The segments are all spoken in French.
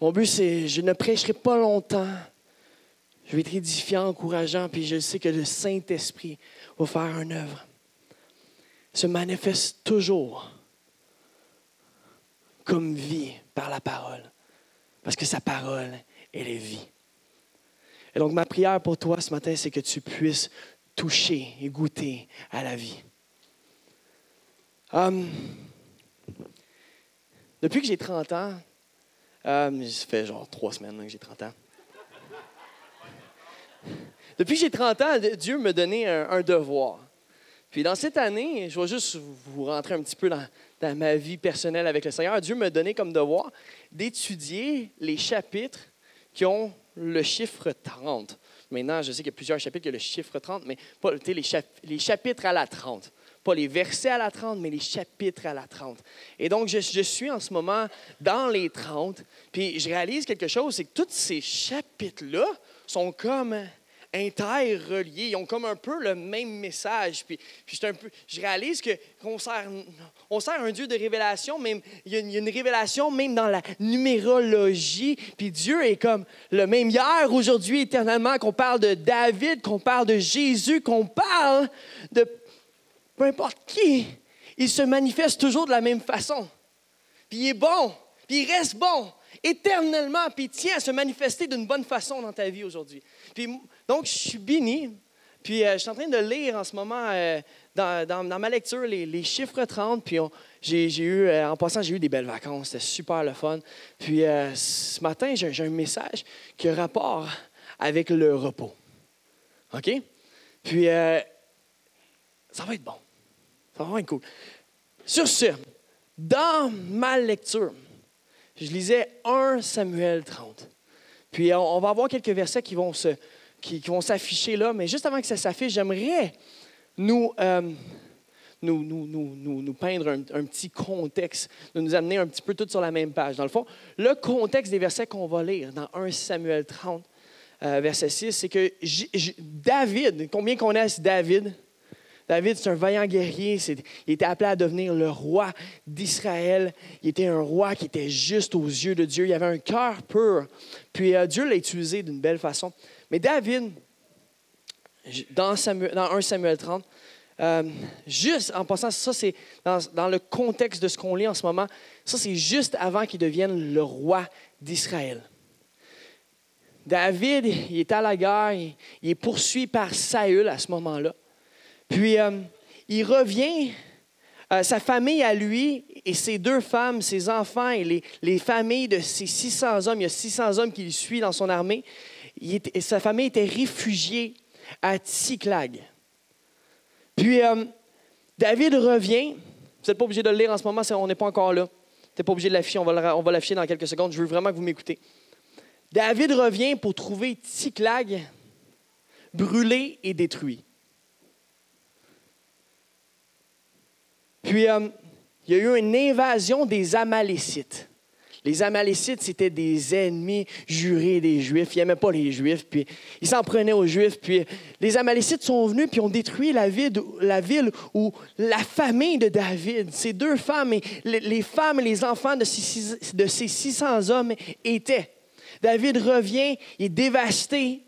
Mon but, c'est, je ne prêcherai pas longtemps. Je vais être édifiant, encourageant, puis je sais que le Saint-Esprit va faire une œuvre. Se manifeste toujours comme vie par la parole. Parce que sa parole, elle est vie. Et donc, ma prière pour toi ce matin, c'est que tu puisses toucher et goûter à la vie. Hum, depuis que j'ai 30 ans, hum, ça fait genre trois semaines que j'ai 30 ans. Depuis que j'ai 30 ans, Dieu me donnait un, devoir. Puis dans cette année, je vais juste vous rentrer un petit peu dans, ma vie personnelle avec le Seigneur. Dieu m'a donné comme devoir d'étudier les chapitres qui ont le chiffre 30. Maintenant, je sais qu'il y a plusieurs chapitres qui ont le chiffre 30, mais pas les, les chapitres à la 30 pas les versets à la 30, mais les chapitres à la 30. Et donc, je, je, suis en ce moment dans les 30, puis je réalise quelque chose, c'est que tous ces chapitres-là sont comme interreliés. Ils ont comme un peu le même message. Puis, puis un peu, je réalise qu'on sert, on sert un Dieu de révélation, même, il y, a une, il y, a une, révélation même dans la numérologie. Puis Dieu est comme le même hier, aujourd'hui, éternellement, qu'on parle de David, qu'on parle de Jésus, qu'on parle de peu importe qui. Il se manifeste toujours de la même façon. Puis il est bon, puis il reste bon éternellement, puis il tient à se manifester d'une bonne façon dans ta vie aujourd'hui. Puis donc, je suis béni. Puis, euh, je suis en train de lire en ce moment, euh, dans, ma lecture, les, chiffres 30. Puis, j'ai eu, euh, en passant, j'ai eu des belles vacances. C'était super le fun. Puis, ce matin, j'ai un message qui a rapport avec le repos. OK? Puis, ça va être bon. Ça va être cool. Sur ce, dans ma lecture, je lisais 1 Samuel 30. Puis, on, on va avoir quelques versets qui vont se qui, vont s'afficher là, mais juste avant que ça s'affiche, j'aimerais nous, euh, nous, nous, nous, nous, peindre un, petit contexte, nous amener un petit peu tous sur la même page. Dans le fond, le contexte des versets qu'on va lire dans 1 Samuel 30, euh, verset 6, c'est que David, combien connaissent David? David, c'est un vaillant guerrier. il était appelé à devenir le roi d'Israël. Il était un roi qui était juste aux yeux de Dieu. Il avait un cœur pur. Puis euh, Dieu l'a utilisé d'une belle façon. Mais David, dans, Samuel, dans 1 Samuel 30, euh, juste en passant, ça c'est dans, le contexte de ce qu'on lit en ce moment, ça c'est juste avant qu'il devienne le roi d'Israël. David, il est à la guerre, il est poursuivi par Saül à ce moment-là. Puis euh, il revient, euh, sa famille à lui et ses deux femmes, ses enfants et les, les, familles de ses 600 hommes, il y a 600 hommes qui le suivent dans son armée, sa famille était réfugiée à Tsiklag. Puis euh, David revient, vous n'êtes pas obligé de le lire en ce moment, on n'est pas encore là. Tu n'es pas obligé de l'afficher, on va l'afficher dans quelques secondes, je veux vraiment que vous m'écoutez. David revient pour trouver Tsiklag brûlé et détruit. Puis, euh, il y a eu une invasion des Amalécites. Les Amalécites, c'était des ennemis jurés des Juifs. Ils n'aimaient pas les Juifs, puis ils s'en prenaient aux Juifs. Puis les Amalécites sont venus, puis ont détruit la ville, où la famille de David, ces deux femmes, les, femmes et les enfants de ces, de ces 600 hommes étaient. David revient, il est dévasté.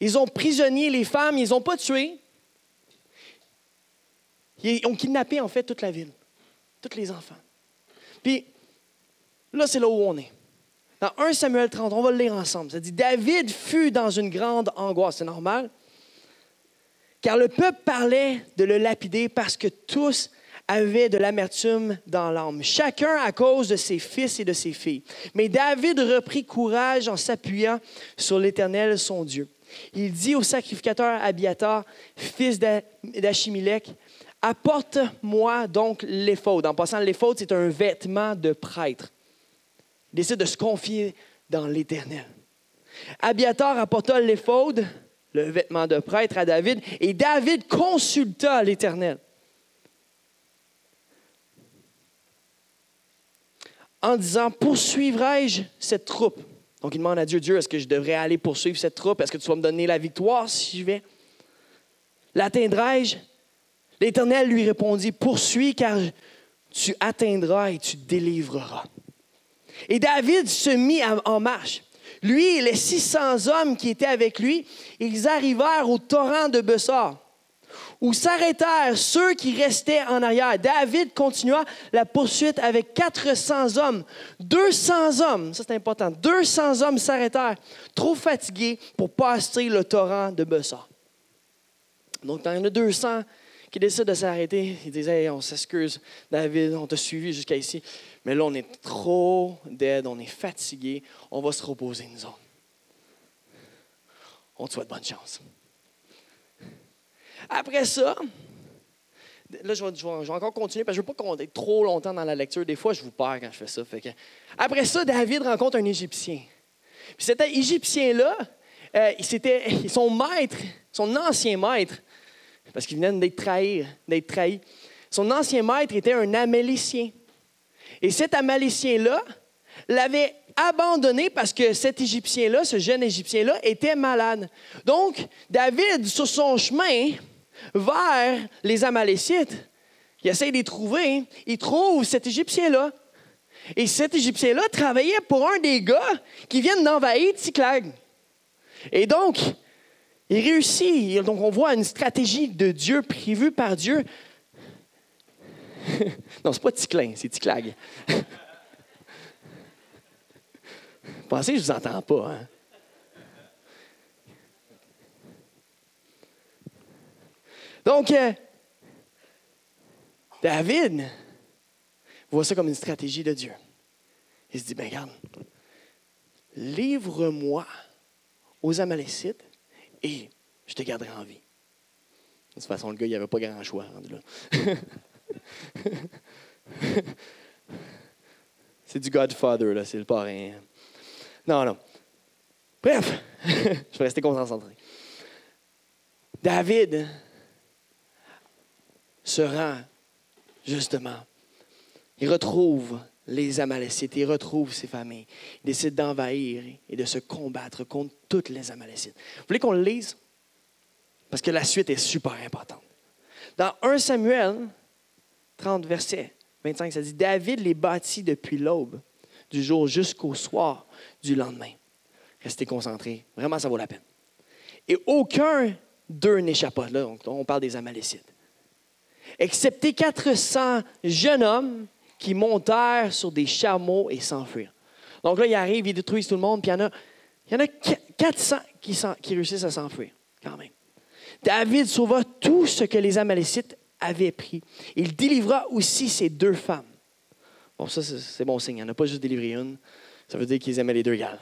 Ils ont prisonnier les femmes, ils les ont pas tuées. Ils ont kidnappé en fait toute la ville, tous les enfants. Puis là, c'est là où on est. Dans 1 Samuel 30, on va le lire ensemble. Ça dit David fut dans une grande angoisse, c'est normal, car le peuple parlait de le lapider parce que tous avaient de l'amertume dans l'âme, chacun à cause de ses fils et de ses filles. Mais David reprit courage en s'appuyant sur l'Éternel, son Dieu. Il dit au sacrificateur Abiatar, fils d'Achimilech, Apporte-moi donc l'éphod. En passant, l'éphod, c'est un vêtement de prêtre. Il décide de se confier dans l'Éternel. Abiatar apporta l'éphod, le vêtement de prêtre, à David, et David consulta l'Éternel. En disant, poursuivrai-je cette troupe? Donc il demande à Dieu, Dieu, est-ce que je devrais aller poursuivre cette troupe? Est-ce que tu vas me donner la victoire si je vais? L'atteindrai-je? L'Éternel lui répondit, poursuis car tu atteindras et tu délivreras. Et David se mit en marche. Lui et les 600 hommes qui étaient avec lui, ils arrivèrent au torrent de Bessar, où s'arrêtèrent ceux qui restaient en arrière. David continua la poursuite avec 400 hommes. 200 hommes, ça c'est important, 200 hommes s'arrêtèrent, trop fatigués pour passer le torrent de Bessar. Donc, il y en a 200 qui décident de s'arrêter. Ils disent On s'excuse, David, on t'a suivi jusqu'à ici. Mais là, on est trop dead, on est fatigué, on va se reposer, nous autres. On te souhaite bonne chance. Après ça, là, je vais, encore continuer parce que je ne veux pas qu'on être trop longtemps dans la lecture. Des fois, je vous perds quand je fais ça. Après ça, David rencontre un Égyptien. Puis cet Égyptien-là, euh, son maître, son ancien maître, parce qu'il venait d'être trahi, d'être trahi. Son ancien maître était un Amélicien. Et cet Amélicien-là l'avait abandonné parce que cet Égyptien-là, ce jeune Égyptien-là, était malade. Donc, David, sur son chemin vers les Amalécites, il essaie de les trouver, il trouve cet Égyptien-là. Et cet Égyptien-là travaillait pour un des gars qui viennent d'envahir Ticlag. Et donc, il réussit. Donc, on voit une stratégie de Dieu prévue par Dieu. non, c'est pas Ticlin, c'est Ticlag. Pensez que je ne vous entends pas. Hein? Donc, euh, David voit ça comme une stratégie de Dieu. Il se dit, ben regarde, livre-moi aux Amalécites et je te garderai en vie. De toute façon, le gars, il avait pas grand choix c'est du Godfather, là, c'est le parrain. Non, non. Bref, je vais rester concentré. David se rend, justement. Il retrouve les Amalécites, il retrouve ses familles. Il décide d'envahir et de se combattre contre toutes les Amalécites. Vous voulez qu'on le lise? Parce que la suite est super importante. Dans 1 Samuel 30, verset 25, ça dit David les bâtit depuis l'aube du jour jusqu'au soir du lendemain. Restez concentrés. Vraiment, ça vaut la peine. Et aucun d'eux n'échappa. Là, on parle des Amalécites. Excepté 400 jeunes hommes qui montèrent sur des chameaux et s'enfuirent. Donc là, ils arrivent, ils détruisent tout le monde, puis il y en a, y en a 400 qui, réussissent à s'enfuir, quand même. David sauva tout ce que les Amalécites avaient pris. Il délivra aussi ses deux femmes. Bon, ça, c'est bon signe. Il n'en a pas juste délivré une. Ça veut dire qu'ils aimaient les deux gars.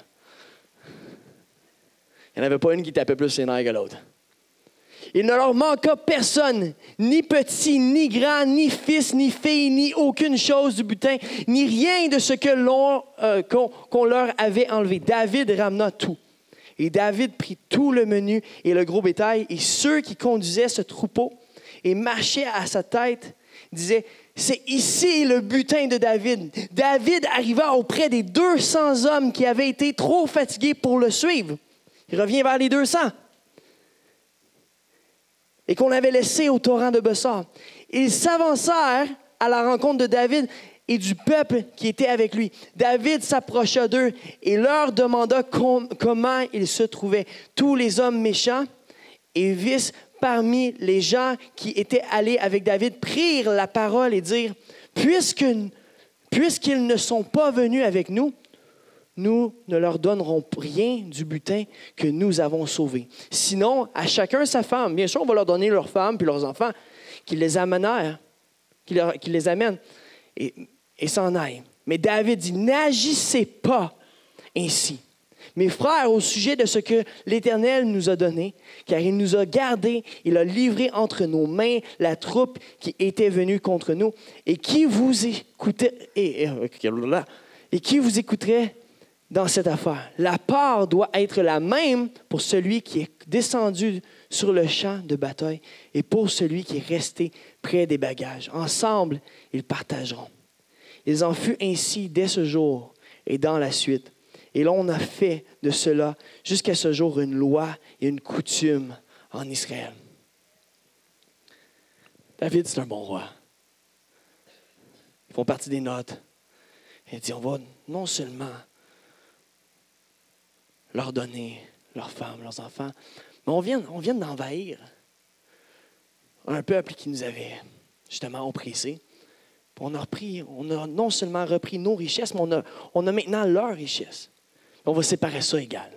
Il n'y en avait pas une qui tapait plus ses nerfs que l'autre. Il ne leur manqua personne, ni petit, ni grand, ni fils, ni fille, ni aucune chose du butin, ni rien de ce que l'on, euh, qu'on, leur avait enlevé. David ramena tout. Et David prit tout le menu et le gros bétail, et ceux qui conduisaient ce troupeau et marchaient à sa tête disaient, c'est ici le butin de David. David arriva auprès des 200 hommes qui avaient été trop fatigués pour le suivre. Il revient vers les 200 et qu'on avait laissé au torrent de Bessar. Ils s'avancèrent à la rencontre de David et du peuple qui était avec lui. David s'approcha d'eux et leur demanda comment ils se trouvaient. Tous les hommes méchants et vis parmi les gens qui étaient allés avec David prirent la parole et dirent, puisqu'ils ne sont pas venus avec nous, nous ne leur donnerons rien du butin que nous avons sauvé. Sinon, à chacun sa femme. Bien sûr, on va leur donner leurs femmes puis leurs enfants, qu'ils les amènent, qu'ils les amènent et, s'en aillent. Mais David dit, n'agissez pas ainsi. Mes frères, au sujet de ce que l'Éternel nous a donné, car il nous a gardés, il a livré entre nos mains la troupe qui était venue contre nous, et qui vous écoutait, et, et qui vous écouterait dans cette affaire. La part doit être la même pour celui qui est descendu sur le champ de bataille et pour celui qui est resté près des bagages. Ensemble, ils partageront. Ils en fut ainsi dès ce jour et dans la suite. Et l'on a fait de cela jusqu'à ce jour une loi et une coutume en Israël. David, c'est un bon roi. Ils font partie des notes. Il dit, on va non seulement leur donner leurs femmes, leurs enfants, mais on vient, on vient d'envahir un peuple qui nous avait justement oppressés. On a, repris, on a non seulement repris nos richesses, mais on a, on a maintenant leurs richesses. On va séparer ça égal.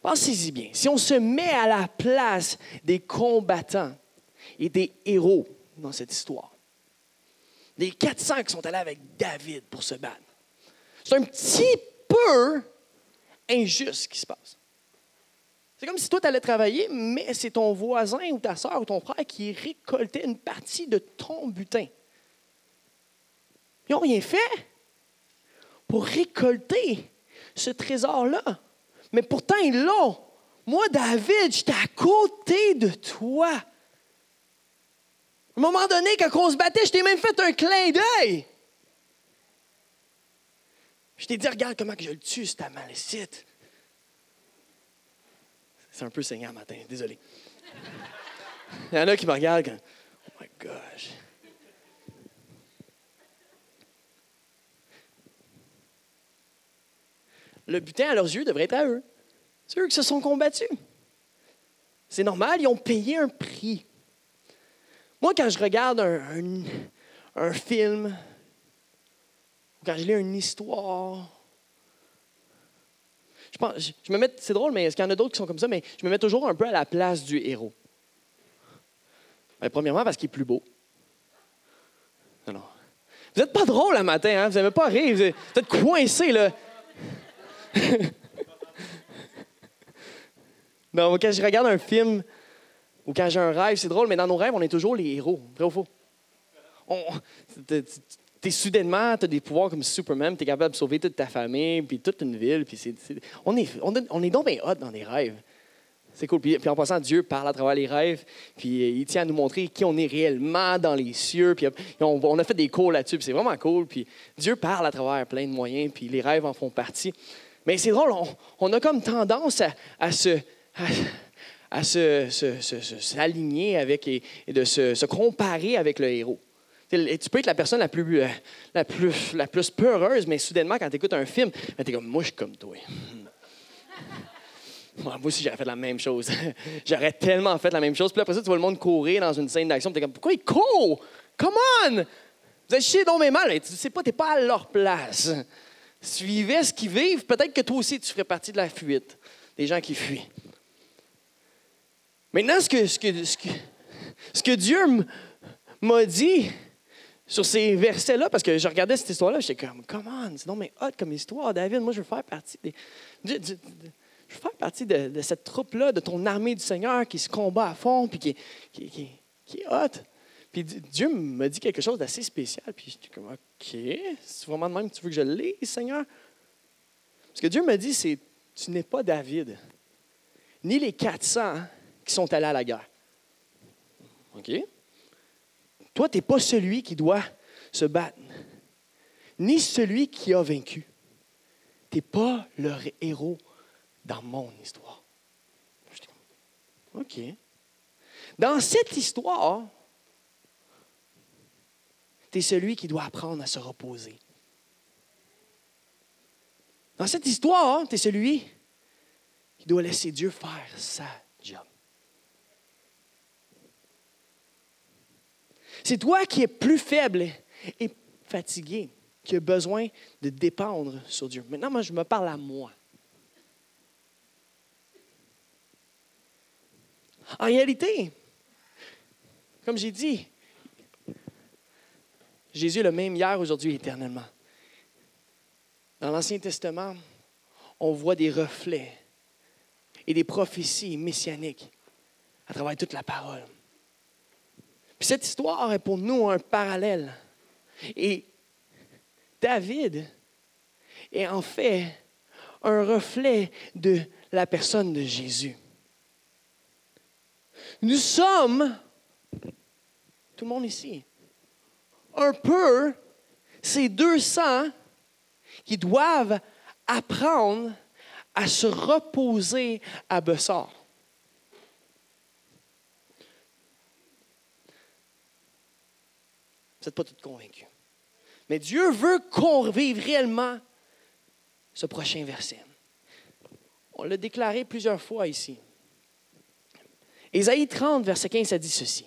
Pensez-y bien. Si on se met à la place des combattants et des héros dans cette histoire, les 400 qui sont allés avec David pour se battre, c'est un petit peu injuste qui se passe. C'est comme si toi, tu allais travailler, mais c'est ton voisin ou ta soeur ou ton frère qui récoltait une partie de ton butin. Ils n'ont rien fait pour récolter ce trésor-là. Mais pourtant, ils l'ont. Moi, David, j'étais à côté de toi. À un moment donné, quand on se battait, je t'ai même fait un clin d'œil. Je t'ai dit, regarde comment je le tue, c'est malécite. C'est un peu saignant matin, désolé. Il y en a qui me regardent oh my gosh. Le butin à leurs yeux devrait être à eux. C'est eux qui se sont combattus. C'est normal, ils ont payé un prix. Moi, quand je regarde un, un film, quand je lis une histoire, je, me mets, c'est drôle, mais est-ce qu'il y en a d'autres qui sont comme ça, mais je me mets toujours un peu à la place du héros. Ben, premièrement, parce qu'il est plus beau. Non, Vous n'êtes pas drôle le matin, hein? Vous n'avez pas rire. Vous êtes, coincé, là. non, quand je regarde un film ou quand j'ai un rêve, c'est drôle, mais dans nos rêves, on est toujours les héros. Vrai ou faux? On, es soudainement, tu as des pouvoirs comme Superman, tu es capable de sauver toute ta famille, puis toute une ville. Puis on, est, on, est bien hot dans les rêves. C'est cool. Puis, en passant, Dieu parle à travers les rêves, puis il tient à nous montrer qui on est réellement dans les cieux. Puis on, a fait des cours là-dessus, puis c'est vraiment cool. Puis Dieu parle à travers plein de moyens, puis les rêves en font partie. Mais c'est drôle, on, a comme tendance à, se... À, s'aligner avec et, de se, se comparer avec le héros. Tu peux être la personne la plus, euh, la plus, la plus peureuse, mais soudainement, quand tu écoutes un film, ben, tu es comme, moi, je suis comme toi. Moi aussi, j'aurais fait la même chose. j'aurais tellement fait la même chose. Puis après ça, tu vois le monde courir dans une scène d'action. Tu es comme, pourquoi ils courent? Come on! Vous êtes chiés dans mes mal. Tu sais pas, tu pas à leur place. Suivez ce qu'ils vivent. Peut-être que toi aussi, tu ferais partie de la fuite. Des gens qui fuient. Maintenant, ce que, ce que, ce que Dieu m'a dit, sur ces versets-là, parce que je regardais cette histoire-là, j'étais comme, comment, c'est non mais hot comme histoire, David. Moi, je veux faire partie des, je, faire partie de, cette troupe-là, de ton armée du Seigneur qui se combat à fond, puis qui, qui, est hot. Puis Dieu m'a dit quelque chose d'assez spécial, puis j'étais comme, OK, c'est vraiment de même que tu veux que je lise, Seigneur? Ce que Dieu m'a dit, c'est, tu n'es pas David, ni les 400 qui sont allés à la guerre. OK? Toi, tu n'es pas celui qui doit se battre, ni celui qui a vaincu. Tu n'es pas le héros dans mon histoire. OK. Dans cette histoire, tu es celui qui doit apprendre à se reposer. Dans cette histoire, tu es celui qui doit laisser Dieu faire sa job. C'est toi qui es plus faible et fatigué, qui as besoin de dépendre sur Dieu. Maintenant, moi, je me parle à moi. En réalité, comme j'ai dit, Jésus est le même hier, aujourd'hui, éternellement. Dans l'Ancien Testament, on voit des reflets et des prophéties messianiques à travers toute la parole cette histoire est pour nous un parallèle. Et David est en fait un reflet de la personne de Jésus. Nous sommes, tout le monde ici, un peu ces deux sangs qui doivent apprendre à se reposer à Bessar. Vous n'êtes pas tous convaincus. Mais Dieu veut qu'on vive réellement ce prochain verset. On l'a déclaré plusieurs fois ici. Ésaïe 30, verset 15, ça dit ceci.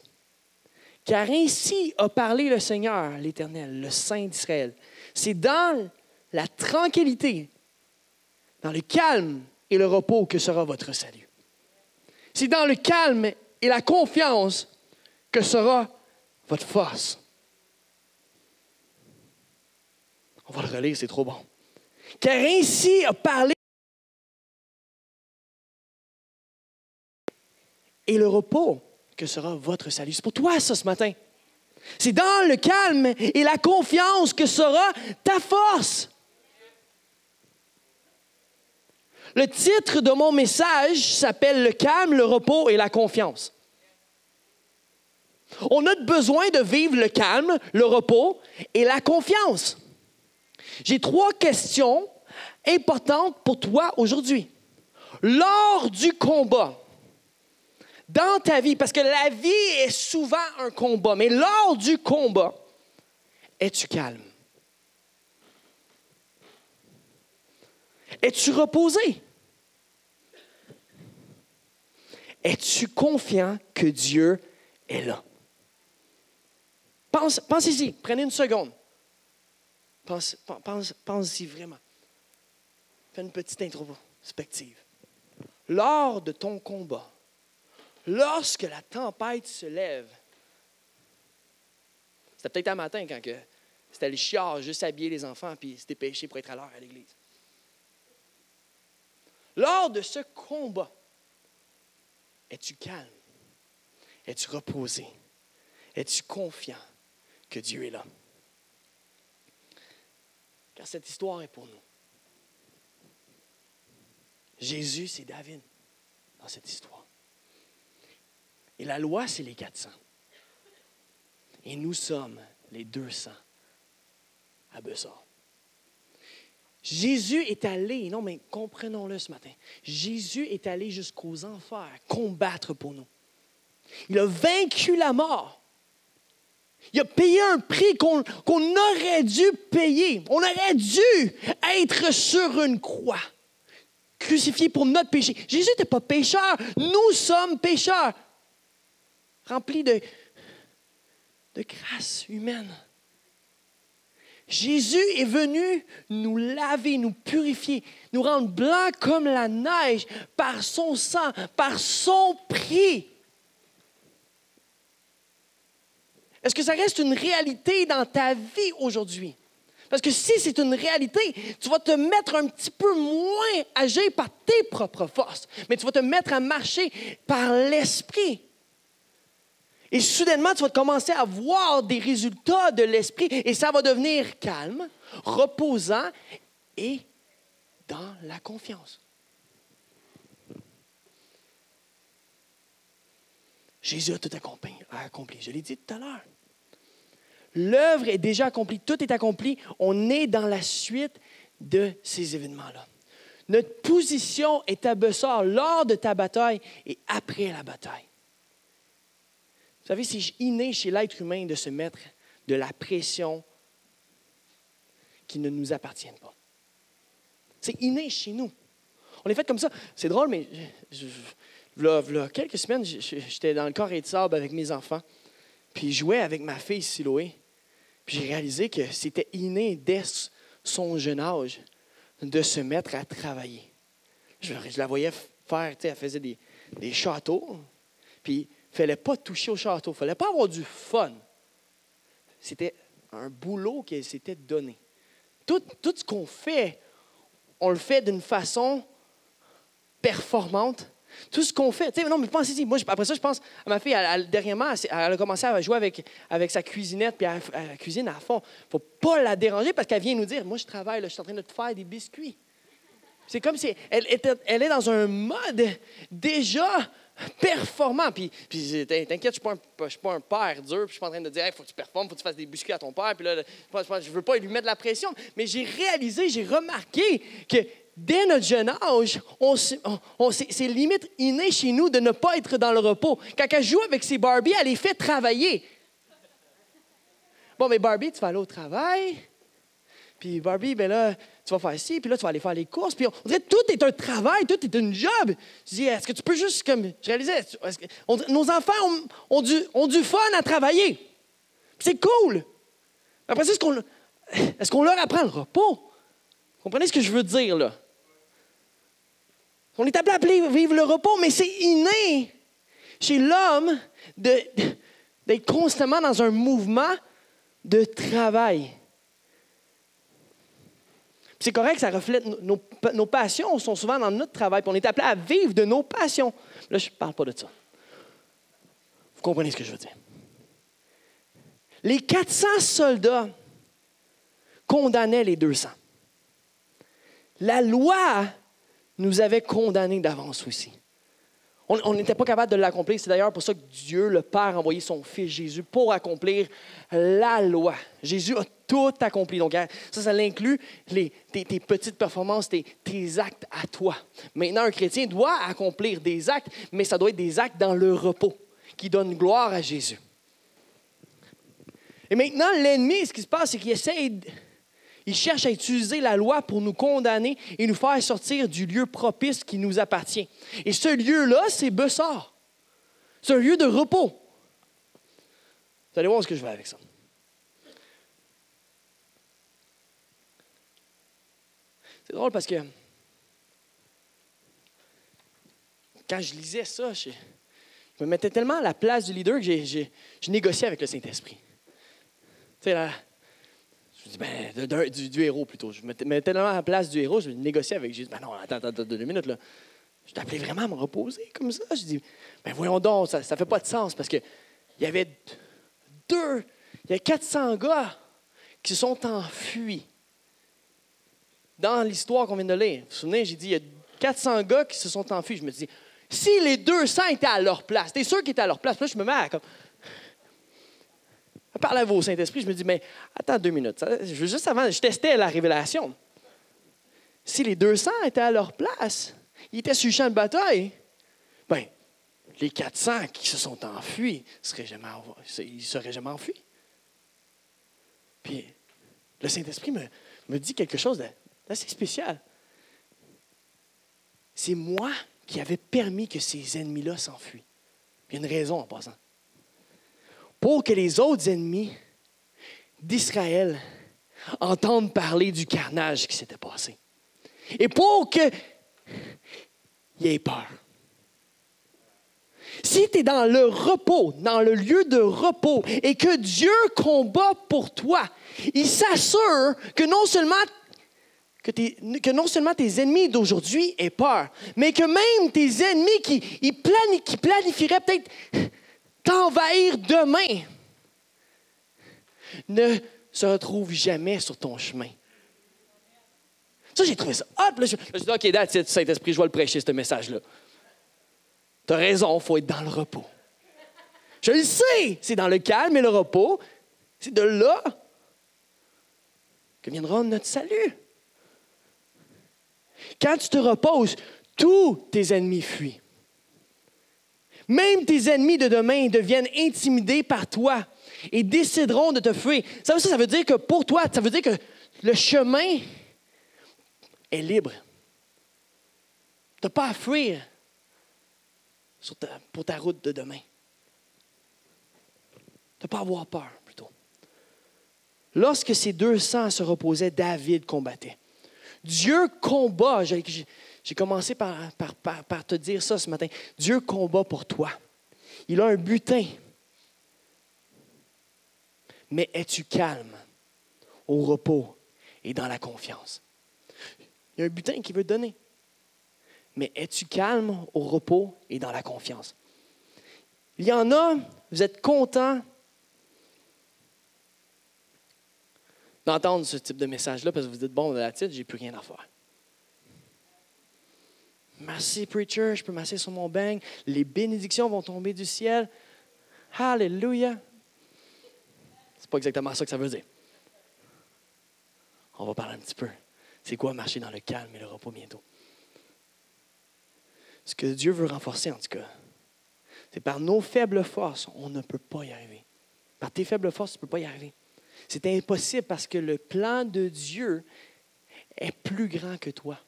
Car ainsi a parlé le Seigneur, l'Éternel, le Saint d'Israël. C'est dans la tranquillité, dans le calme et le repos que sera votre salut. C'est dans le calme et la confiance que sera votre force. On va le relire, c'est trop bon. Car ainsi a parlé et le repos que sera votre salut. C'est pour toi ça ce matin. C'est dans le calme et la confiance que sera ta force. Le titre de mon message s'appelle Le calme, le repos et la confiance. On a besoin de vivre le calme, le repos et la confiance. J'ai trois questions importantes pour toi aujourd'hui. Lors du combat, dans ta vie, parce que la vie est souvent un combat, mais lors du combat, es-tu calme? Es-tu reposé? Es-tu confiant que Dieu est là? Pense, pensez-y, prenez une seconde. Pense, pense, pense-y vraiment. Fais une petite introspective. Lors de ton combat, lorsque la tempête se lève, c'était peut-être un matin quand c'était le chiard, juste habiller les enfants puis se dépêcher pour être à l'heure à l'église. Lors de ce combat, es-tu calme? Es-tu reposé? Es-tu confiant que Dieu est là? Car cette histoire est pour nous. Jésus, c'est David dans cette histoire. Et la loi, c'est les 400. Et nous sommes les 200 à Bessar. Jésus est allé, non mais comprenons-le ce matin, Jésus est allé jusqu'aux enfers combattre pour nous. Il a vaincu la mort. Il a payé un prix qu'on aurait dû payer. On aurait dû être sur une croix, crucifié pour notre péché. Jésus n'était pas pécheur, nous sommes pécheurs rempli de, de grâce humaine. Jésus est venu nous laver, nous purifier, nous rendre blancs comme la neige par son sang, par son prix. Est-ce que ça reste une réalité dans ta vie aujourd'hui? Parce que si c'est une réalité, tu vas te mettre un petit peu moins âgé par tes propres forces, mais tu vas te mettre à marcher par l'Esprit. Et soudainement, tu vas commencer à voir des résultats de l'esprit et ça va devenir calme, reposant et dans la confiance. Jésus a tout accompli. Je l'ai dit tout à l'heure. L'œuvre est déjà accomplie, tout est accompli. On est dans la suite de ces événements-là. Notre position est à Bessar lors de ta bataille et après la bataille. Vous savez, c'est inné chez l'être humain de se mettre de la pression qui ne nous appartient pas. C'est inné chez nous. On est fait comme ça. C'est drôle, mais je, je, quelques semaines, j'étais dans le corps et de sable avec mes enfants, puis je jouais avec ma fille Siloé. Puis j'ai réalisé que c'était inné dès son jeune âge de se mettre à travailler. Je, la voyais faire, elle faisait des, des châteaux, puis ne fallait pas toucher au château, il ne fallait pas avoir du fun. C'était un boulot qu'elle s'était donné. Tout, tout ce qu'on fait, on le fait d'une façon performante. Tout ce qu'on fait, non, mais pensez-y. Moi, après ça, je pense à ma fille, dernièrement, elle, a commencé à jouer avec, avec sa cuisinette, puis elle, cuisine à fond. Il ne faut pas la déranger parce qu'elle vient nous dire Moi, je travaille, je suis en train de te faire des biscuits. C'est comme si elle, était, elle est dans un mode déjà performant. Puis, puis t'inquiète, je ne suis, pas un père dur, puis je suis pas en train de dire, il faut que tu performes, faut que tu fasses des biscuits à ton père. Puis là, je ne veux pas lui mettre de la pression. Mais j'ai réalisé, j'ai remarqué que dès notre jeune âge, on, c'est limite inné chez nous de ne pas être dans le repos. Quand elle joue avec ses Barbie, elle les fait travailler. Bon, mais Barbie, tu vas aller au travail, Puis Barbie, ben là, tu vas faire ci, puis là, tu vas aller faire les courses. Puis on, dirait tout est un travail, tout est une job. Je dis, est-ce que tu peux juste, comme, je réalisais, nos enfants ont, du, fun à travailler. C'est cool. Après ça, est-ce qu'on leur apprend le repos? Comprenez ce que je veux dire, là? On est appelé à vivre le repos, mais c'est inné chez l'homme d'être constamment dans un mouvement de travail. C'est correct, ça reflète nos, nos, passions sont souvent dans notre travail, puis on est appelé à vivre de nos passions. Là, je ne parle pas de ça. Vous comprenez ce que je veux dire? Les 400 soldats condamnaient les 200. La loi nous avait condamnés d'avance aussi. On n'était pas capable de l'accomplir. C'est d'ailleurs pour ça que Dieu, le Père, a envoyé son Fils Jésus pour accomplir la loi. Jésus a tout accompli. Donc, hein, ça, ça l'inclut tes, tes, petites performances, tes, tes, actes à toi. Maintenant, un chrétien doit accomplir des actes, mais ça doit être des actes dans le repos qui donnent gloire à Jésus. Et maintenant, l'ennemi, ce qui se passe, c'est qu'il essaie il cherche à utiliser la loi pour nous condamner et nous faire sortir du lieu propice qui nous appartient. Et ce lieu-là, c'est Bessar. C'est un lieu de repos. Vous allez voir ce que je vais avec ça. C'est drôle parce que quand je lisais ça, je, me mettais tellement à la place du leader que j'ai négocié avec le Saint-Esprit. Tu sais, là, je dis, ben, du, héros plutôt. Je me mettais tellement à la place du héros, je négociais avec Jésus. Ben non, attends, attends, deux minutes, là. Je t'appelais vraiment à me reposer comme ça. Je dis, ben voyons donc, ça ne fait pas de sens parce qu'il y avait deux, il y a 400 gars qui se sont enfuis dans l'histoire qu'on vient de lire. Vous vous souvenez, j'ai dit, il y a 400 gars qui se sont enfuis. Je me dis, si les 200 étaient à leur place, t'es sûr qu'ils étaient à leur place? Puis là, je me mets à comme, parle à vos Saint-Esprit, je me dis, mais attends deux minutes. Juste avant, je testais la révélation. Si les 200 étaient à leur place, ils étaient sur le champ de bataille, bien, les 400 qui se sont enfuis, ils ne seraient jamais enfuis. Puis, le Saint-Esprit me, me dit quelque chose d'assez spécial. C'est moi qui avais permis que ces ennemis-là s'enfuient. Il y a une raison en passant pour que les autres ennemis d'Israël entendent parler du carnage qui s'était passé. Et pour qu'il y ait peur. Si tu es dans le repos, dans le lieu de repos, et que Dieu combat pour toi, il s'assure que non seulement que, que, tes ennemis d'aujourd'hui aient peur, mais que même tes ennemis qui, qui planifieraient peut-être t'envahir demain ne se retrouve jamais sur ton chemin. Ça, j'ai trouvé ça hop. Là, je, me suis dit, OK, that's Saint-Esprit, je vais le prêcher, ce message-là. Tu as raison, il faut être dans le repos. Je le sais, c'est dans le calme et le repos. C'est de là que viendra notre salut. Quand tu te reposes, tous tes ennemis fuient. Même tes ennemis de demain deviennent intimidés par toi et décideront de te fuir. Ça, veut dire que pour toi, ça veut dire que le chemin est libre. Tu n'as pas à fuir pour ta route de demain. Tu n'as pas à avoir peur, plutôt. Lorsque ces deux sangs se reposaient, David combattait. Dieu combat. J'ai commencé par, te dire ça ce matin. Dieu combat pour toi. Il a un butin. Mais es-tu calme, au repos et dans la confiance? Il y a un butin qui veut te donner. Mais es-tu calme, au repos et dans la confiance? Il y en a, vous êtes content d'entendre ce type de message-là parce que vous dites, bon, la titre, j'ai plus rien à faire. Merci, preacher, je peux masser sur mon bang. Les bénédictions vont tomber du ciel. Alléluia. C'est pas exactement ça que ça veut dire. On va parler un petit peu. C'est quoi marcher dans le calme et le repos bientôt? Ce que Dieu veut renforcer, en tout cas, c'est par nos faibles forces, on ne peut pas y arriver. Par tes faibles forces, tu ne peux pas y arriver. C'est impossible parce que le plan de Dieu est plus grand que toi.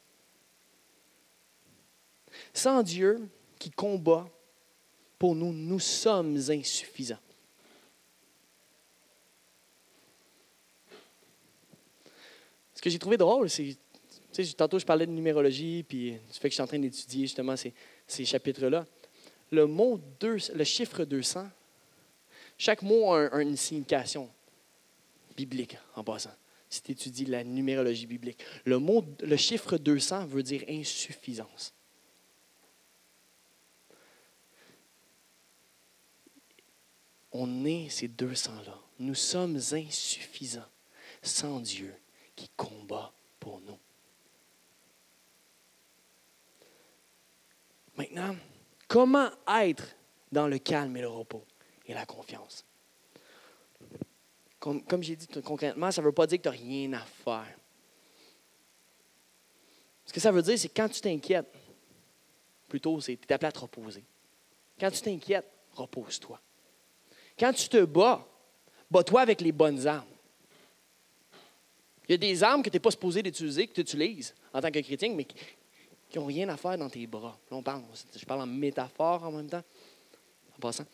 Sans Dieu qui combat pour nous, nous sommes insuffisants. Ce que j'ai trouvé drôle, c'est, tantôt je parlais de numérologie, puis du fait que je suis en train d'étudier justement ces, chapitres-là. Le mot le chiffre 200, chaque mot a une signification biblique en passant. Si tu étudies la numérologie biblique, le, mot, le chiffre 200 veut dire insuffisance. On est ces 200-là. Nous sommes insuffisants sans Dieu qui combat pour nous. Maintenant, comment être dans le calme et le repos et la confiance? Comme, j'ai dit concrètement, ça ne veut pas dire que tu n'as rien à faire. Ce que ça veut dire, c'est quand tu t'inquiètes, plutôt, c'est tu es appelé à te reposer. Quand tu t'inquiètes, repose-toi. Quand tu te bats, bats-toi avec les bonnes armes. Il y a des armes que tu n'es pas supposé d'utiliser, que tu utilises en tant que chrétien, mais qui n'ont rien à faire dans tes bras. Là, on parle, je parle en métaphore en même temps, en passant.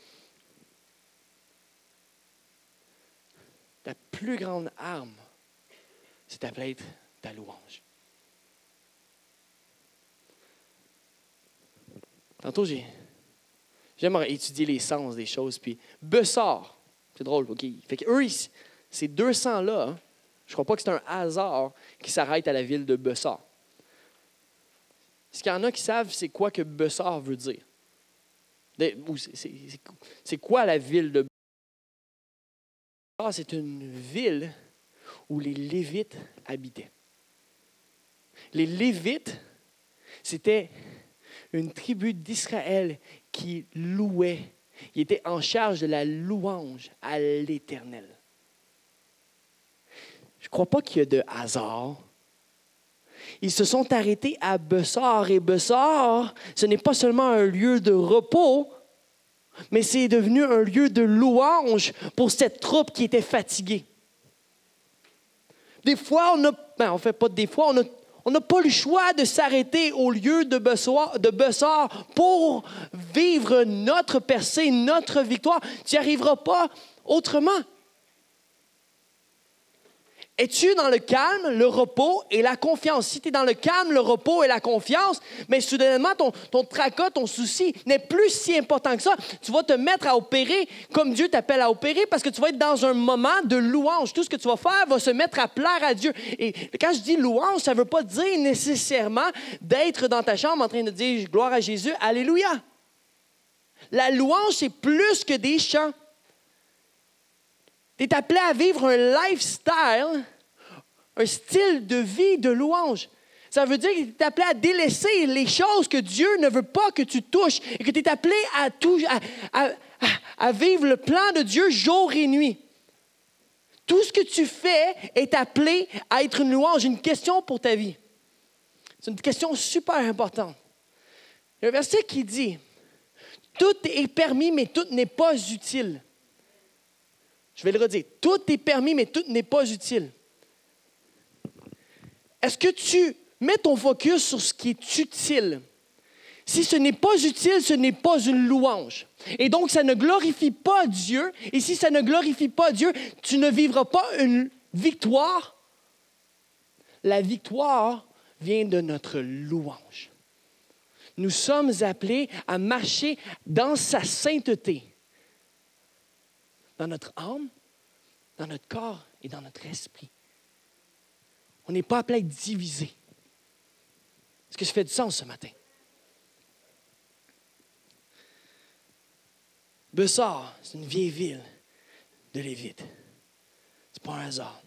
Ta plus grande arme, c'est ta être ta louange. Tantôt, j'ai, j'aime étudier les sens des choses. Puis, Bessard, c'est drôle, OK? Fait que eux, ces 200-là, hein, je crois pas que c'est un hasard qui s'arrête à la ville de Bessard. Est-ce qu'il y en a qui savent c'est quoi que Bessard veut dire? C'est quoi la ville de Bessard? C'est une ville où les Lévites habitaient. Les Lévites, c'était une tribu d'Israël qui louait. Ils étaient en charge de la louange à l'Éternel. Je ne crois pas qu'il y a de hasard ils se sont arrêtés à Bessar. Et Bessar, ce n'est pas seulement un lieu de repos, mais c'est devenu un lieu de louange pour cette troupe qui était fatiguée. Des fois, on a, ben, fait pas des fois, on n'a pas le choix de s'arrêter au lieu de Bessar pour vivre notre percée, notre victoire. Tu n'y arriveras pas autrement. Es-tu dans le calme, le repos et la confiance? Si tu es dans le calme, le repos et la confiance, mais soudainement, ton, ton tracas, ton souci n'est plus si important que ça. Tu vas te mettre à opérer comme Dieu t'appelle à opérer parce que tu vas être dans un moment de louange. Tout ce que tu vas faire va se mettre à plaire à Dieu. Et quand je dis louange, ça ne veut pas dire nécessairement d'être dans ta chambre en train de dire gloire à Jésus, Alléluia. La louange, c'est plus que des chants. Tu es appelé à vivre un lifestyle, un style de vie de louange. Ça veut dire que tu es appelé à délaisser les choses que Dieu ne veut pas que tu touches et que tu es appelé à, à, vivre le plan de Dieu jour et nuit. Tout ce que tu fais est appelé à être une louange, une question pour ta vie. C'est une question super importante. Il y a un verset qui dit, Tout est permis, mais tout n'est pas utile. Je vais le redire. Tout est permis, mais tout n'est pas utile. Est-ce que tu mets ton focus sur ce qui est utile? Si ce n'est pas utile, ce n'est pas une louange. Et donc, ça ne glorifie pas Dieu. Et si ça ne glorifie pas Dieu, tu ne vivras pas une victoire. La victoire vient de notre louange. Nous sommes appelés à marcher dans sa sainteté dans notre âme, dans notre corps et dans notre esprit. On n'est pas appelé à être divisé. Est-ce que ça fait du sens ce matin? Bessar, c'est une vieille ville de Lévite. C'est pas un hasard.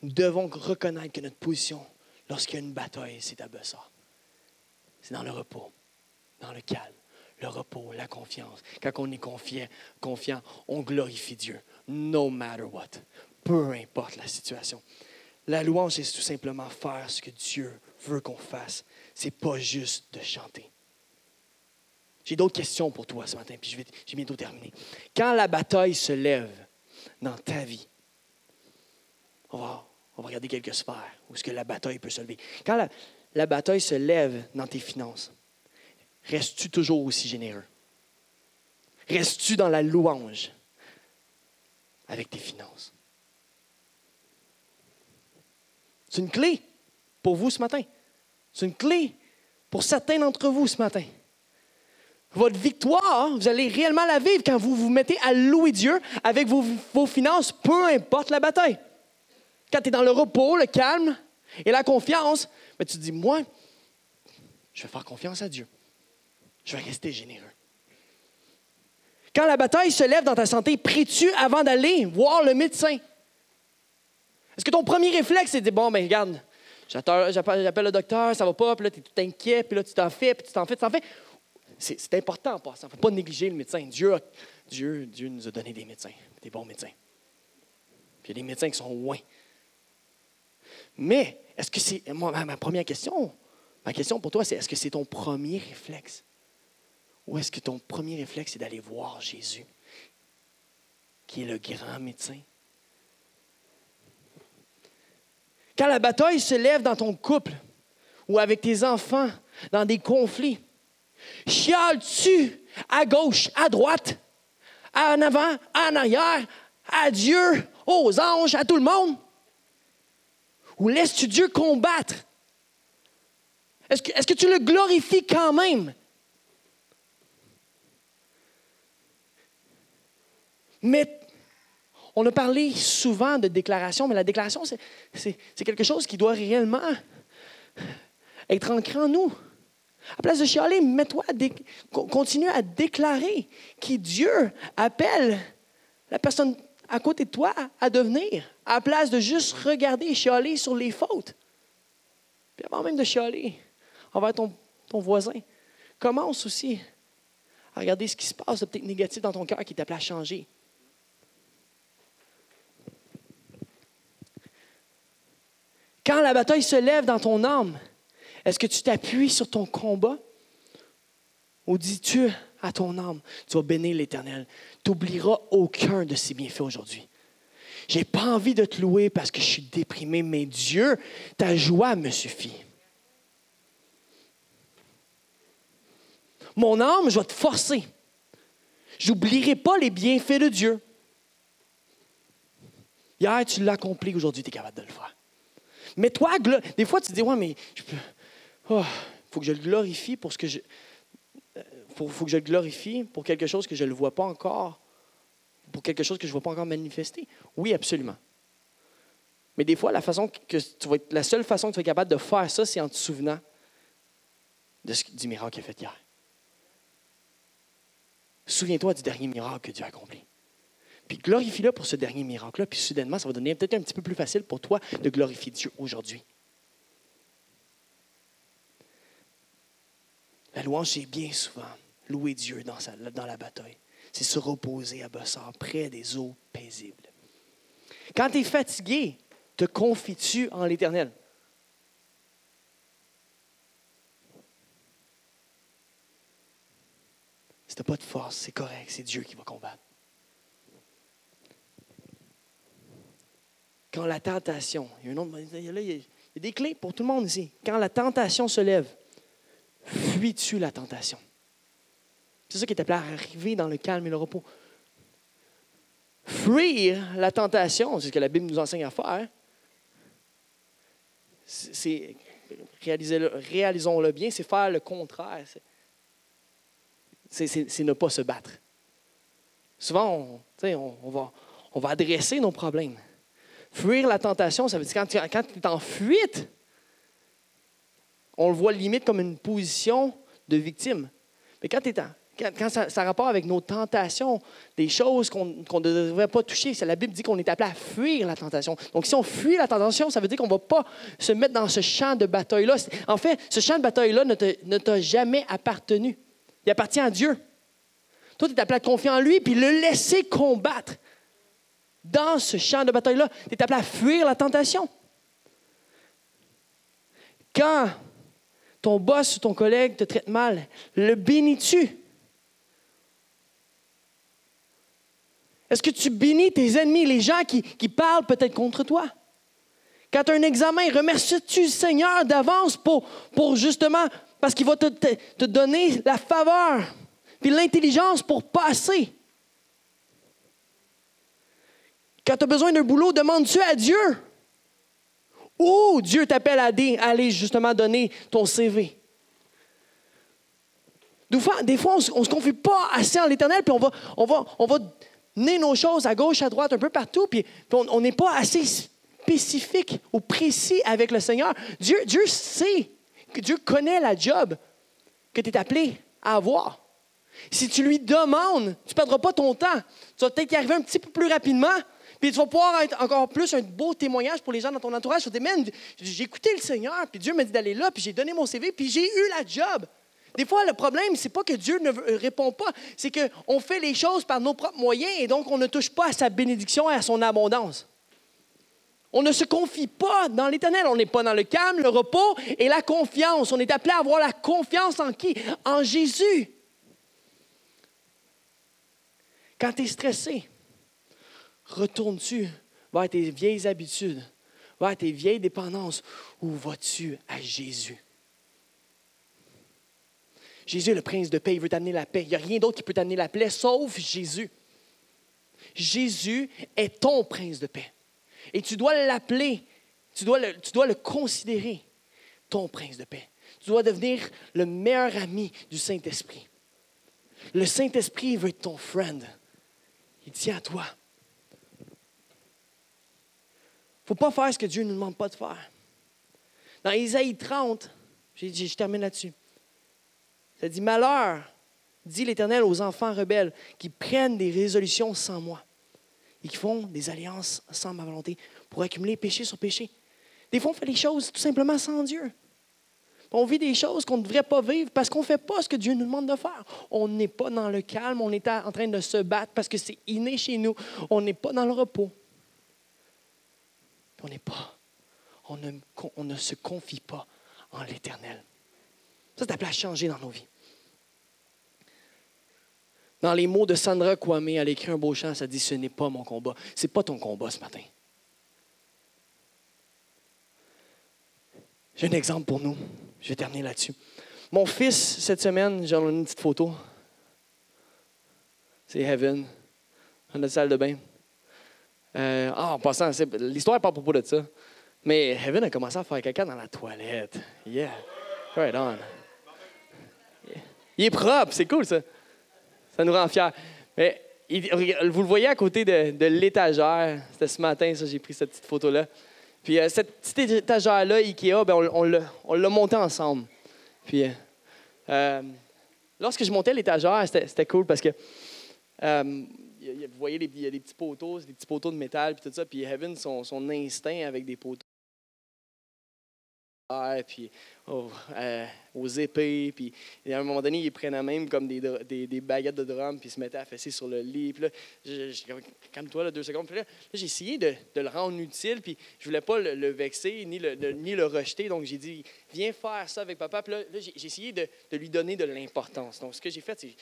Nous devons reconnaître que notre position, lorsqu'il y a une bataille, c'est à Bessar. C'est dans le repos, dans le calme le repos, la confiance. Quand on est confiant, confiant, on glorifie Dieu, no matter what, peu importe la situation. La louange, c'est tout simplement faire ce que Dieu veut qu'on fasse. C'est pas juste de chanter. J'ai d'autres questions pour toi ce matin, puis je vais, bientôt terminer. Quand la bataille se lève, dans ta vie. On va, on va regarder quelques sphères où est-ce que la bataille peut se lever. Quand la bataille se lève dans tes finances, restes-tu toujours aussi généreux? Restes-tu dans la louange avec tes finances? C'est une clé pour vous ce matin. C'est une clé pour certains d'entre vous ce matin. Votre victoire, vous allez réellement la vivre quand vous vous mettez à louer Dieu avec vos, finances, peu importe la bataille. Quand tu es dans le repos, le calme et la confiance, mais tu te dis, moi, je vais faire confiance à Dieu. Je vais rester généreux. Quand la bataille se lève dans ta santé, pries-tu avant d'aller voir le médecin? Est-ce que ton premier réflexe, c'est de dire, bon, ben regarde, j'appelle le docteur, ça va pas, puis là, tu es tout inquiet, puis là, tu t'en fais, puis tu t'en fais, tu t'en fais. C'est important en passant. Il ne faut pas négliger le médecin. Dieu, Dieu, Dieu nous a donné des médecins, des bons médecins. Puis il y a des médecins qui sont loin. Mais, est-ce que c'est. Ma, ma première question, ma question pour toi, c'est est-ce que c'est ton premier réflexe? Ou est-ce que ton premier réflexe, c'est d'aller voir Jésus, qui est le grand médecin? Quand la bataille se lève dans ton couple ou avec tes enfants, dans des conflits, chiales-tu à gauche, à droite, en avant, en arrière, à Dieu, aux anges, à tout le monde? Ou laisses-tu Dieu combattre? Est-ce que, est que, tu le glorifies quand même? Mais on a parlé souvent de déclaration, mais la déclaration, c'est quelque chose qui doit réellement être ancré en nous. À place de chialer, mets-toi, continue à déclarer qui Dieu appelle la personne à côté de toi à devenir, à place de juste regarder et chialer sur les fautes. Puis avant même de chialer envers ton, ton voisin, commence aussi à regarder ce qui se passe de peut-être négatif dans ton cœur qui t'appelle à changer. Quand la bataille se lève dans ton âme, est-ce que tu t'appuies sur ton combat? Ou dis-tu à ton âme, tu vas bénir l'Éternel. Tu n'oublieras aucun de ses bienfaits aujourd'hui. J'ai pas envie de te louer parce que je suis déprimé, mais Dieu, ta joie me suffit. Mon âme, je vais te forcer. J'oublierai pas les bienfaits de Dieu. Hier, tu l'as accompli, aujourd'hui, tu es capable de le faire. Mais toi, des fois, tu te dis, ouais, mais il oh, faut que je le glorifie pour ce que je. Euh, faut, faut que je le glorifie pour quelque chose que je ne le vois pas encore, pour quelque chose que je ne vois pas encore manifester. Oui, absolument. Mais des fois, la, façon que tu vas être, la seule façon que tu es capable de faire ça, c'est en te souvenant de ce, du miracle qu'il a fait hier. Souviens-toi du dernier miracle que Dieu a accompli. Puis glorifie-le pour ce dernier miracle-là, puis soudainement, ça va devenir peut-être un petit peu plus facile pour toi de glorifier Dieu aujourd'hui. La louange, c'est bien souvent louer Dieu dans, la bataille. C'est se reposer à Bossard, près des eaux paisibles. Quand tu es fatigué, te confies-tu en l'Éternel? Si tu pas de force, c'est correct, c'est Dieu qui va combattre. Quand la tentation, il y, a des clés pour tout le monde ici. Quand la tentation se lève, fuis-tu la tentation? C'est ça qui est appelé à arriver dans le calme et le repos. Fuir la tentation, c'est ce que la Bible nous enseigne à faire. C'est, réalisons-le bien, c'est faire le contraire. C'est, ne pas se battre. Souvent, on, on, va, on va adresser nos problèmes. Fuir la tentation, ça veut dire quand tu, quand es en fuite, on le voit limite comme une position de victime. Mais quand, quand, ça, ça, rapport avec nos tentations, des choses qu'on ne devrait pas toucher, la Bible dit qu'on est appelé à fuir la tentation. Donc, si on fuit la tentation, ça veut dire qu'on ne va pas se mettre dans ce champ de bataille-là. En fait, ce champ de bataille-là ne t'a jamais appartenu. Il appartient à Dieu. Toi, tu es appelé à confier en lui puis le laisser combattre dans ce champ de bataille-là, tu es appelé à fuir la tentation. Quand ton boss ou ton collègue te traite mal, le bénis-tu? Est-ce que tu bénis tes ennemis, les gens qui, parlent peut-être contre toi? Quand tu as un examen, remercies-tu le Seigneur d'avance pour, justement, parce qu'il va te donner la faveur puis l'intelligence pour passer? Quand tu as besoin d'un boulot, demandes-tu à Dieu? Ou Dieu t'appelle à aller justement donner ton CV? Des fois, des fois on ne se confie pas assez en l'éternel, puis on va, on, va, on va donner nos choses à gauche, à droite, un peu partout, puis, on n'est pas assez spécifique ou précis avec le Seigneur. Dieu, Dieu sait, que Dieu connaît la job que tu es appelé à avoir. Si tu lui demandes, tu ne perdras pas ton temps. Tu vas peut-être y arriver un petit peu plus rapidement, puis tu vas pouvoir être encore plus un beau témoignage pour les gens dans ton entourage. Tu vas dire, j'ai écouté le Seigneur, puis Dieu m'a dit d'aller là, puis j'ai donné mon CV, puis j'ai eu la job. Des fois, le problème, c'est pas que Dieu ne euh, répond pas, c'est qu'on fait les choses par nos propres moyens et donc on ne touche pas à sa bénédiction et à son abondance. On ne se confie pas dans l'éternel. On n'est pas dans le calme, le repos et la confiance. On est appelé à avoir la confiance en qui? En Jésus. Quand tu es stressé, retournes-tu vers tes vieilles habitudes, vers tes vieilles dépendances? Ou vas-tu à Jésus? Jésus est le prince de paix, il veut t'amener la paix. Il n'y a rien d'autre qui peut t'amener la paix sauf Jésus. Jésus est ton prince de paix. Et tu dois l'appeler, tu dois le, tu dois le considérer ton prince de paix. Tu dois devenir le meilleur ami du Saint-Esprit. Le Saint-Esprit veut être ton friend. Il tient à toi. Il ne faut pas faire ce que Dieu ne nous demande pas de faire. Dans Isaïe 30, je termine là-dessus. Ça dit Malheur, dit l'Éternel aux enfants rebelles qui prennent des résolutions sans moi et qui font des alliances sans ma volonté pour accumuler péché sur péché. Des fois, on fait les choses tout simplement sans Dieu. On vit des choses qu'on ne devrait pas vivre parce qu'on ne fait pas ce que Dieu nous demande de faire. On n'est pas dans le calme, on est en train de se battre parce que c'est inné chez nous. On n'est pas dans le repos. On n'est pas. On ne, se confie pas en l'Éternel. Ça, c'est appelé à changer dans nos vies. Dans les mots de Sandra Kwame, elle écrit un beau chant, ça dit Ce n'est pas mon combat. Ce n'est pas ton combat ce matin. J'ai un exemple pour nous. Je vais terminer là-dessus. Mon fils, cette semaine, j'en ai une petite photo. C'est Heaven, dans la salle de bain. Euh, ah, en passant, l'histoire pas à propos de ça. Mais Heaven a commencé à faire caca dans la toilette. Yeah. Right on. Il est propre, c'est cool ça. Ça nous rend fiers. Mais vous le voyez à côté de, l'étagère. C'était ce matin, j'ai pris cette petite photo-là. Puis euh, cette petite étagère-là, Ikea, ben, on, l'a montée ensemble. Puis euh, lorsque je montais l'étagère, c'était cool parce que vous voyez, il y a des petits poteaux, des petits poteaux de métal, puis tout ça. Puis Heaven, son, son instinct avec des poteaux puis oh, euh, aux épées. Puis à un moment donné, ils prenaient même comme des, des, baguettes de drum, puis se mettaient à fesser sur le lit. Puis là, calme-toi, deux secondes. Puis là, j'ai essayé de, de, le rendre utile, puis je voulais pas le, vexer ni le, ni le rejeter. Donc, j'ai dit, viens faire ça avec papa. Puis là, j'ai essayé de, de, lui donner de l'importance. Donc, ce que j'ai fait, c'est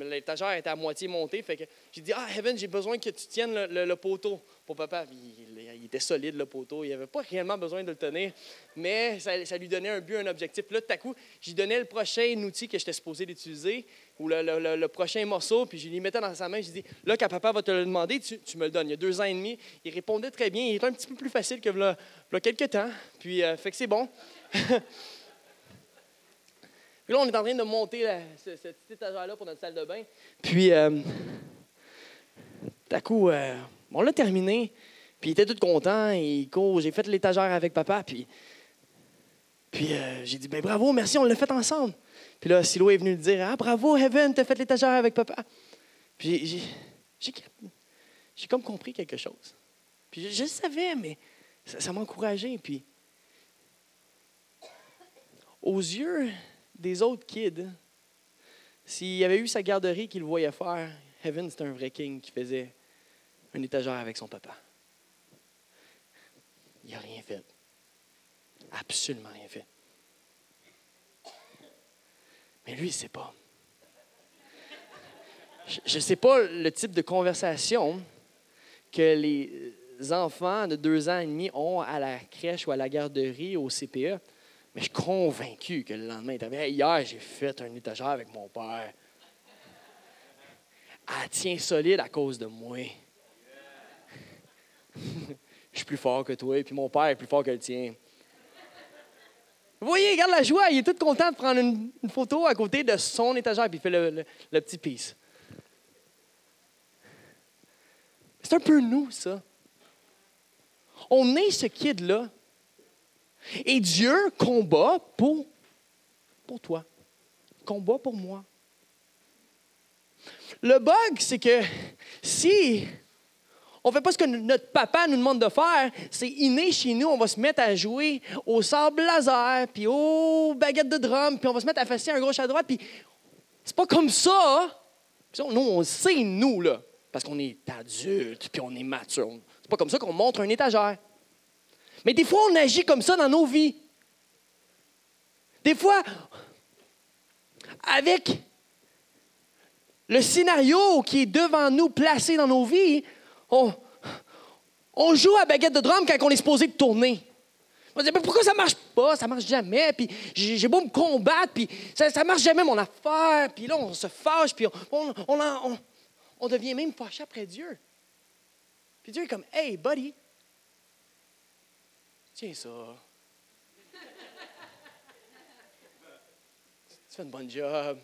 l'étagère était à moitié montée. Fait que j'ai dit, ah, Heaven, j'ai besoin que tu tiennes le, poteau pour papa. il, était solide, le poteau. Il n'avait pas réellement besoin de le tenir, mais ça, lui donnait un but, un objectif. Là, tout à coup, j'y donnais le prochain outil que j'étais supposé d'utiliser, ou le, prochain morceau, puis je lui mettais dans sa main. Je dis Là, quand papa va te le demander, tu, me le donnes. Il y a deux ans et demi, il répondait très bien. Il était un petit peu plus facile que là, quelques temps. Puis, euh, fait que c'est bon. puis là, on est en train de monter ce, petit étagère-là pour notre salle de bain. Puis, euh, à coup, euh, on l'a terminé. Puis il était tout content. Il court. J'ai fait l'étagère avec papa. Puis puis euh, j'ai dit, ben bravo, merci, on l'a fait ensemble. Puis là, Silo est venu lui dire, ah bravo, Heaven, t'as fait l'étagère avec papa. Puis j'ai comme compris quelque chose. Puis je, le savais, mais ça, m'a encouragé. Puis aux yeux des autres kids, s'il y avait eu sa garderie qu'il voyait faire, Heaven, c'était un vrai king qui faisait un étagère avec son papa. Il n'a rien fait. Absolument rien fait. Mais lui, il ne sait pas. Je ne sais pas le type de conversation que les enfants de deux ans et demi ont à la crèche ou à la garderie au CPE, mais je suis convaincu que le lendemain, hier, j'ai fait un étagère avec mon père. Elle tient solide à cause de moi. je suis plus fort que toi, et puis mon père est plus fort que le tien. Vous voyez, regarde la joie, il est tout content de prendre une, photo à côté de son étagère, puis il fait le, le petit piece. C'est un peu nous, ça. On est ce kid-là. Et Dieu combat pour, pour toi. Combat pour moi. Le bug, c'est que si on ne fait pas ce que notre papa nous demande de faire, c'est inné chez nous, on va se mettre à jouer au sable laser, puis aux baguettes de drum, puis on va se mettre à faire un gauche à droite, puis c'est pas comme ça. Nous, on sait, nous, là, parce qu'on est adulte, puis on est mature. C'est pas comme ça qu'on montre un étagère. Mais des fois, on agit comme ça dans nos vies. Des fois, avec le scénario qui est devant nous, placé dans nos vies, on, joue à baguette de drum quand on est supposé tourner. On dit, mais pourquoi ça marche pas? Ça marche jamais. Puis j'ai beau me combattre, puis ça, marche jamais mon affaire. Puis là, on se fâche, puis on, on, on devient même fâché après Dieu. Puis Dieu est comme, hey, buddy, tiens ça. tu fais une bonne job.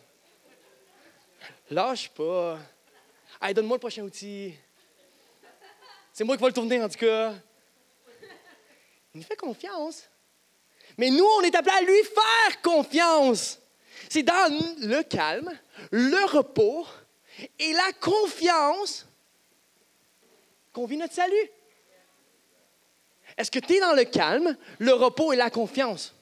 Lâche pas. Hey, donne-moi le prochain outil. C'est moi qui vais le tourner, en tout cas. Il nous fait confiance. Mais nous, on est appelés à lui faire confiance. C'est dans le calme, le repos et la confiance qu'on vit notre salut. Est-ce que tu es dans le calme, le repos et la confiance?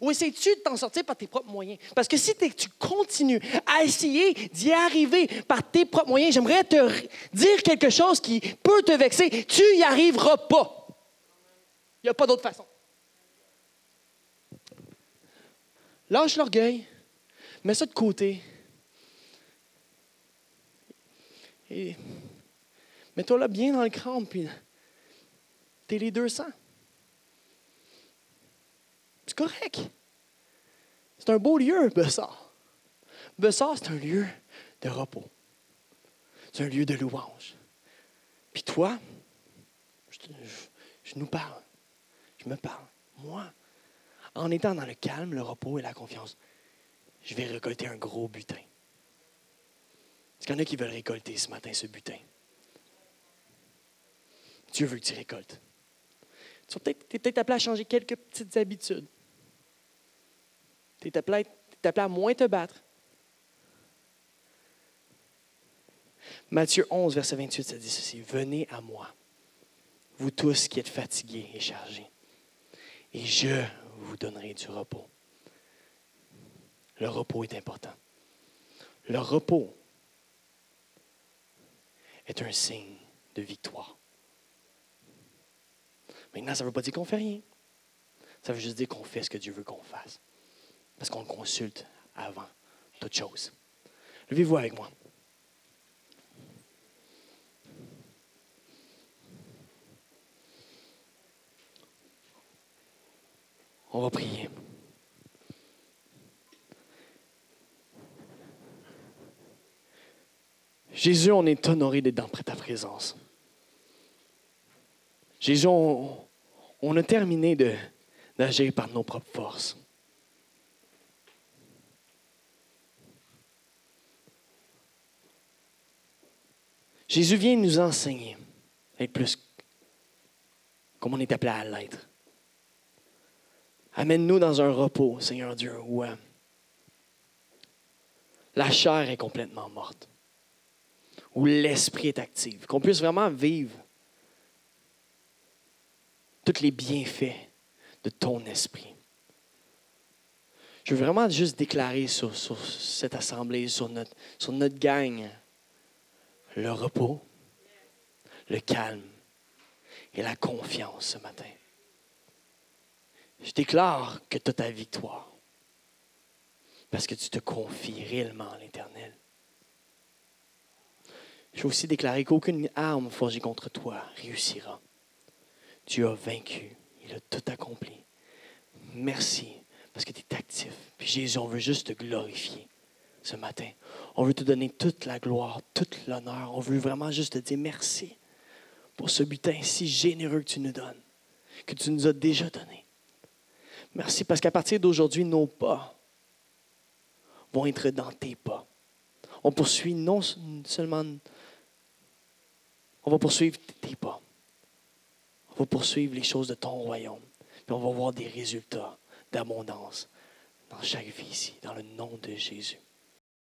Ou essaies-tu de t'en sortir par tes propres moyens? Parce que si tu continues à essayer d'y arriver par tes propres moyens, j'aimerais te dire quelque chose qui peut te vexer. Tu n'y arriveras pas. Il n'y a pas d'autre façon. Lâche l'orgueil, mets ça de côté. Et mets-toi là bien dans le crâne, puis t'es les 200. C'est correct. C'est un beau lieu, Bessar. Bessar, c'est un lieu de repos. C'est un lieu de louange. Puis toi, je, nous parle. Je me parle. Moi, en étant dans le calme, le repos et la confiance, je vais récolter un gros butin. Est-ce qu'il y en a qui veulent récolter ce matin ce butin? Dieu veut que tu récoltes. Tu es peut-être appelé à changer quelques petites habitudes. Tu es appelé, à moins te battre. Matthieu 11, verset 28, ça dit ceci. Venez à moi, vous tous qui êtes fatigués et chargés, et je vous donnerai du repos. Le repos est important. Le repos est un signe de victoire. Maintenant, ça ne veut pas dire qu'on ne fait rien. Ça veut juste dire qu'on fait ce que Dieu veut qu'on fasse. Parce qu'on consulte avant toute chose. Levez-vous avec moi. On va prier. Jésus, on est honoré d'être dans ta présence. Jésus, on, on a terminé d'agir par nos propres forces. Jésus vient nous enseigner à être plus comme on est appelé à l'être. Amène-nous dans un repos, Seigneur Dieu, où euh, la chair est complètement morte, où l'esprit est actif, qu'on puisse vraiment vivre tous les bienfaits de ton esprit. Je veux vraiment juste déclarer sur, cette assemblée, sur notre, sur notre gang, le repos, le calme et la confiance ce matin. Je déclare que tu as ta victoire parce que tu te confies réellement à l'Éternel. Je veux aussi déclarer qu'aucune arme forgée contre toi réussira. Dieu a vaincu. Il a tout accompli. Merci parce que tu es actif. Puis Jésus, on veut juste te glorifier ce matin. On veut te donner toute la gloire, toute l'honneur. On veut vraiment juste te dire merci pour ce butin si généreux que tu nous donnes, que tu nous as déjà donné. Merci parce qu'à partir d'aujourd'hui, nos pas vont être dans tes pas. On poursuit non seulement, on va poursuivre tes pas. On va poursuivre les choses de ton royaume. Puis on va voir des résultats d'abondance dans chaque vie ici, dans le nom de Jésus.